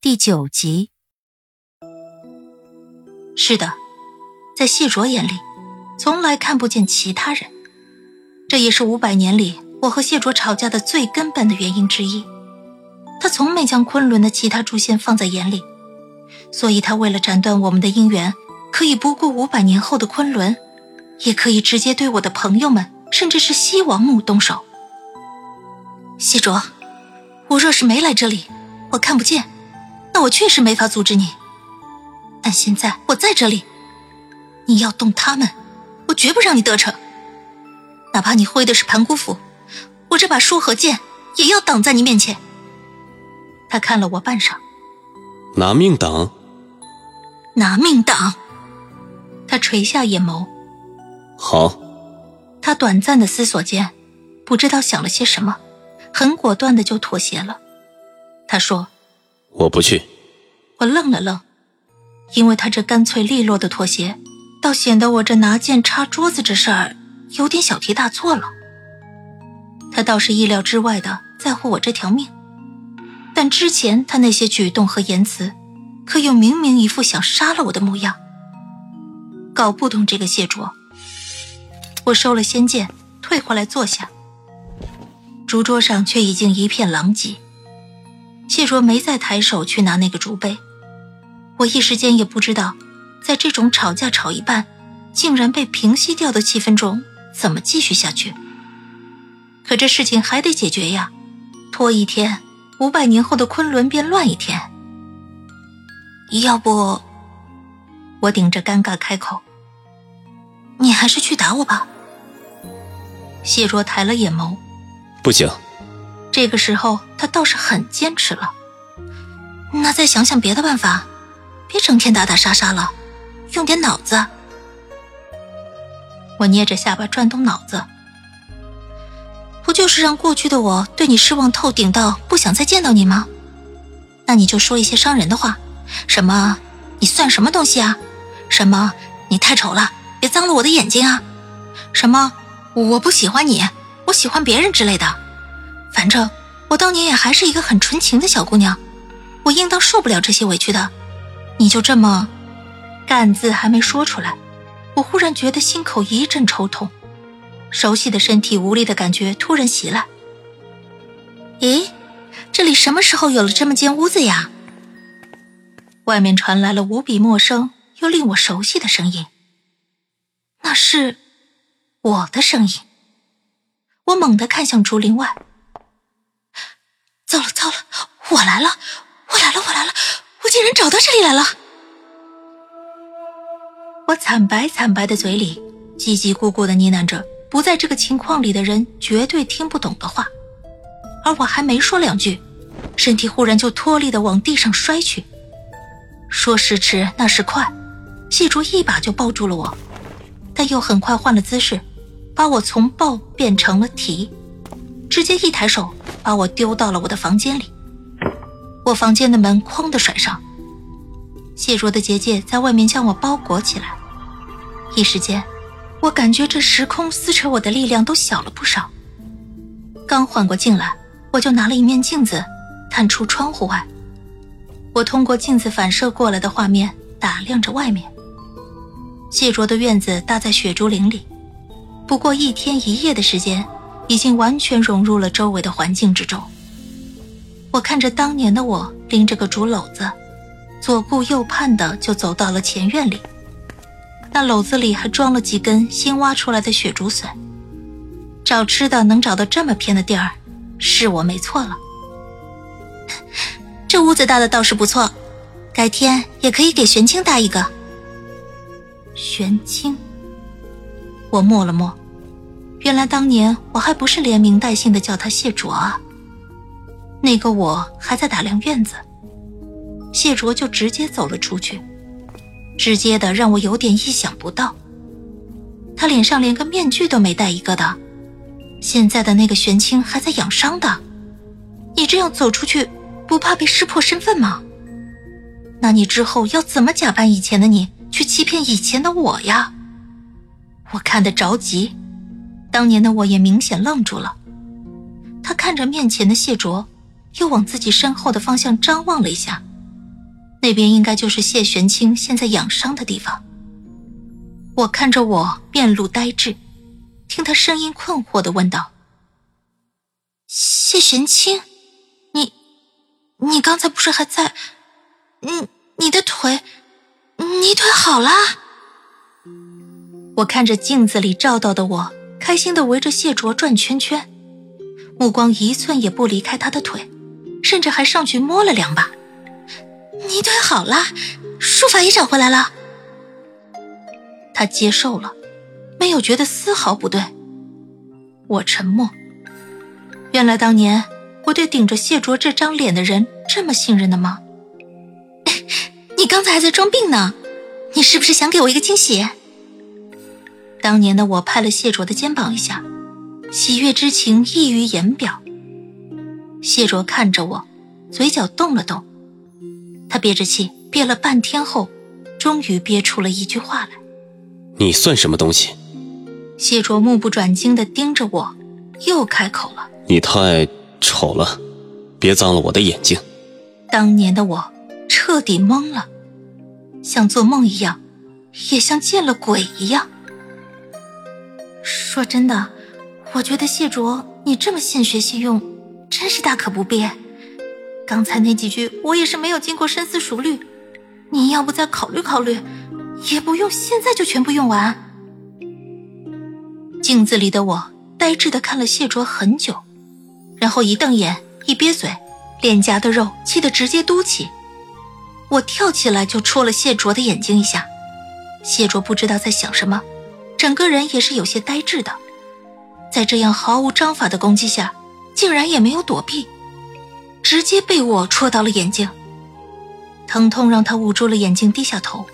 第九集。是的，在谢卓眼里，从来看不见其他人，这也是五百年里我和谢卓吵架的最根本的原因之一。他从没将昆仑的其他诛仙放在眼里，所以他为了斩断我们的姻缘，可以不顾五百年后的昆仑，也可以直接对我的朋友们，甚至是西王母动手。谢卓，我若是没来这里，我看不见，那我确实没法阻止你。但现在我在这里，你要动他们，我绝不让你得逞。哪怕你挥的是盘古斧，我这把书和剑也要挡在你面前。他看了我半晌，拿命挡？拿命挡？他垂下眼眸。好。他短暂的思索间，不知道想了些什么，很果断的就妥协了。他说：“我不去。”我愣了愣。因为他这干脆利落的妥协，倒显得我这拿剑插桌子这事儿有点小题大做了。他倒是意料之外的在乎我这条命，但之前他那些举动和言辞，可又明明一副想杀了我的模样。搞不懂这个谢卓。我收了仙剑，退回来坐下。竹桌上却已经一片狼藉，谢卓没再抬手去拿那个竹杯。我一时间也不知道，在这种吵架吵一半，竟然被平息掉的气氛中，怎么继续下去。可这事情还得解决呀，拖一天，五百年后的昆仑便乱一天。要不，我顶着尴尬开口：“你还是去打我吧。”谢卓抬了眼眸：“不行。”这个时候他倒是很坚持了。那再想想别的办法。别整天打打杀杀了，用点脑子。我捏着下巴转动脑子，不就是让过去的我对你失望透顶到不想再见到你吗？那你就说一些伤人的话，什么你算什么东西啊？什么你太丑了，别脏了我的眼睛啊？什么我不喜欢你，我喜欢别人之类的。反正我当年也还是一个很纯情的小姑娘，我应当受不了这些委屈的。你就这么，干字还没说出来，我忽然觉得心口一阵抽痛，熟悉的身体无力的感觉突然袭来。咦，这里什么时候有了这么间屋子呀？外面传来了无比陌生又令我熟悉的声音，那是我的声音。我猛地看向竹林外，糟了糟了，我来了，我来了，我来了。我竟然找到这里来了！我惨白惨白的嘴里叽叽咕咕的呢喃着不在这个情况里的人绝对听不懂的话，而我还没说两句，身体忽然就脱力的往地上摔去。说时迟，那时快，谢竹一把就抱住了我，但又很快换了姿势，把我从抱变成了提，直接一抬手把我丢到了我的房间里。我房间的门哐的甩上，谢卓的结界在外面将我包裹起来。一时间，我感觉这时空撕扯我的力量都小了不少。刚缓过劲来，我就拿了一面镜子，探出窗户外。我通过镜子反射过来的画面打量着外面。谢卓的院子搭在雪竹林里，不过一天一夜的时间，已经完全融入了周围的环境之中。我看着当年的我拎着个竹篓子，左顾右盼的就走到了前院里。那篓子里还装了几根新挖出来的雪竹笋。找吃的能找到这么偏的地儿，是我没错了。这屋子搭的倒是不错，改天也可以给玄清搭一个。玄清，我默了默，原来当年我还不是连名带姓的叫他谢卓啊。那个我还在打量院子，谢卓就直接走了出去，直接的让我有点意想不到。他脸上连个面具都没戴一个的，现在的那个玄清还在养伤的，你这样走出去，不怕被识破身份吗？那你之后要怎么假扮以前的你，去欺骗以前的我呀？我看得着急，当年的我也明显愣住了。他看着面前的谢卓，又往自己身后的方向张望了一下，那边应该就是谢玄清现在养伤的地方。我看着我，面露呆滞，听他声音困惑的问道：“谢玄清，你，你刚才不是还在？你你的腿，你腿好啦？”我看着镜子里照到的我，开心的围着谢卓转圈圈，目光一寸也不离开他的腿，甚至还上去摸了两把。你腿好了，术法也找回来了。他接受了，没有觉得丝毫不对。我沉默。原来当年我对顶着谢卓这张脸的人这么信任的吗？你刚才还在装病呢，你是不是想给我一个惊喜？当年的我拍了谢卓的肩膀一下，喜悦之情溢于言表。谢卓看着我，嘴角动了动，他憋着气，憋了半天后，终于憋出了一句话来：“你算什么东西？”谢卓目不转睛地盯着我，又开口了：“你太丑了，别脏了我的眼睛。”当年的我彻底懵了，像做梦一样，也像见了鬼一样。说真的，我觉得谢卓你这么现学现用，真是大可不必。刚才那几句我也是没有经过深思熟虑，你要不再考虑考虑，也不用现在就全部用完。镜子里的我呆滞的看了谢卓很久，然后一瞪眼，一憋嘴，脸颊的肉气得直接嘟起。我跳起来就戳了谢卓的眼睛一下，谢卓不知道在想什么。整个人也是有些呆滞的，在这样毫无章法的攻击下，竟然也没有躲避，直接被我戳到了眼睛。疼痛让他捂住了眼睛，低下头。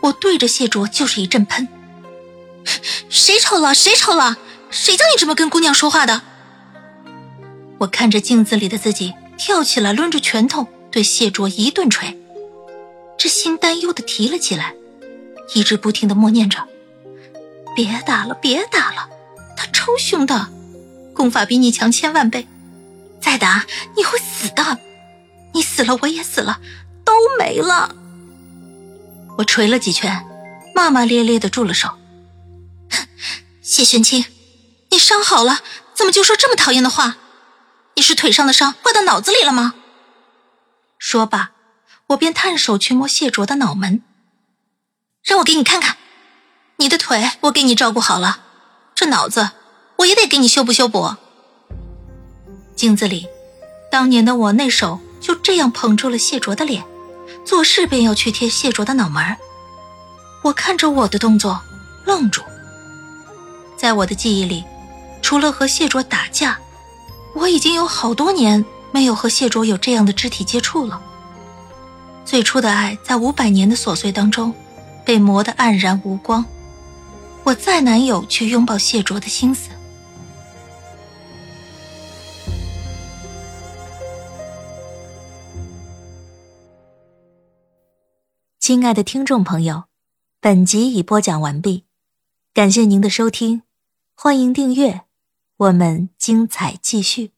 我对着谢卓就是一阵喷：“谁丑了？谁丑了？谁叫你这么跟姑娘说话的？”我看着镜子里的自己，跳起来抡着拳头对谢卓一顿捶，这心担忧的提了起来，一直不停的默念着。别打了，别打了，他超凶的，功法比你强千万倍，再打你会死的，你死了我也死了，都没了。我捶了几拳，骂骂咧咧的住了手。谢玄清，你伤好了，怎么就说这么讨厌的话？你是腿上的伤怪到脑子里了吗？说罢，我便探手去摸谢卓的脑门，让我给你看看。你的腿我给你照顾好了，这脑子我也得给你修补修补。镜子里，当年的我那手就这样捧住了谢卓的脸，做事便要去贴谢卓的脑门我看着我的动作，愣住。在我的记忆里，除了和谢卓打架，我已经有好多年没有和谢卓有这样的肢体接触了。最初的爱，在五百年的琐碎当中，被磨得黯然无光。我再难有去拥抱谢卓的心思。亲爱的听众朋友，本集已播讲完毕，感谢您的收听，欢迎订阅，我们精彩继续。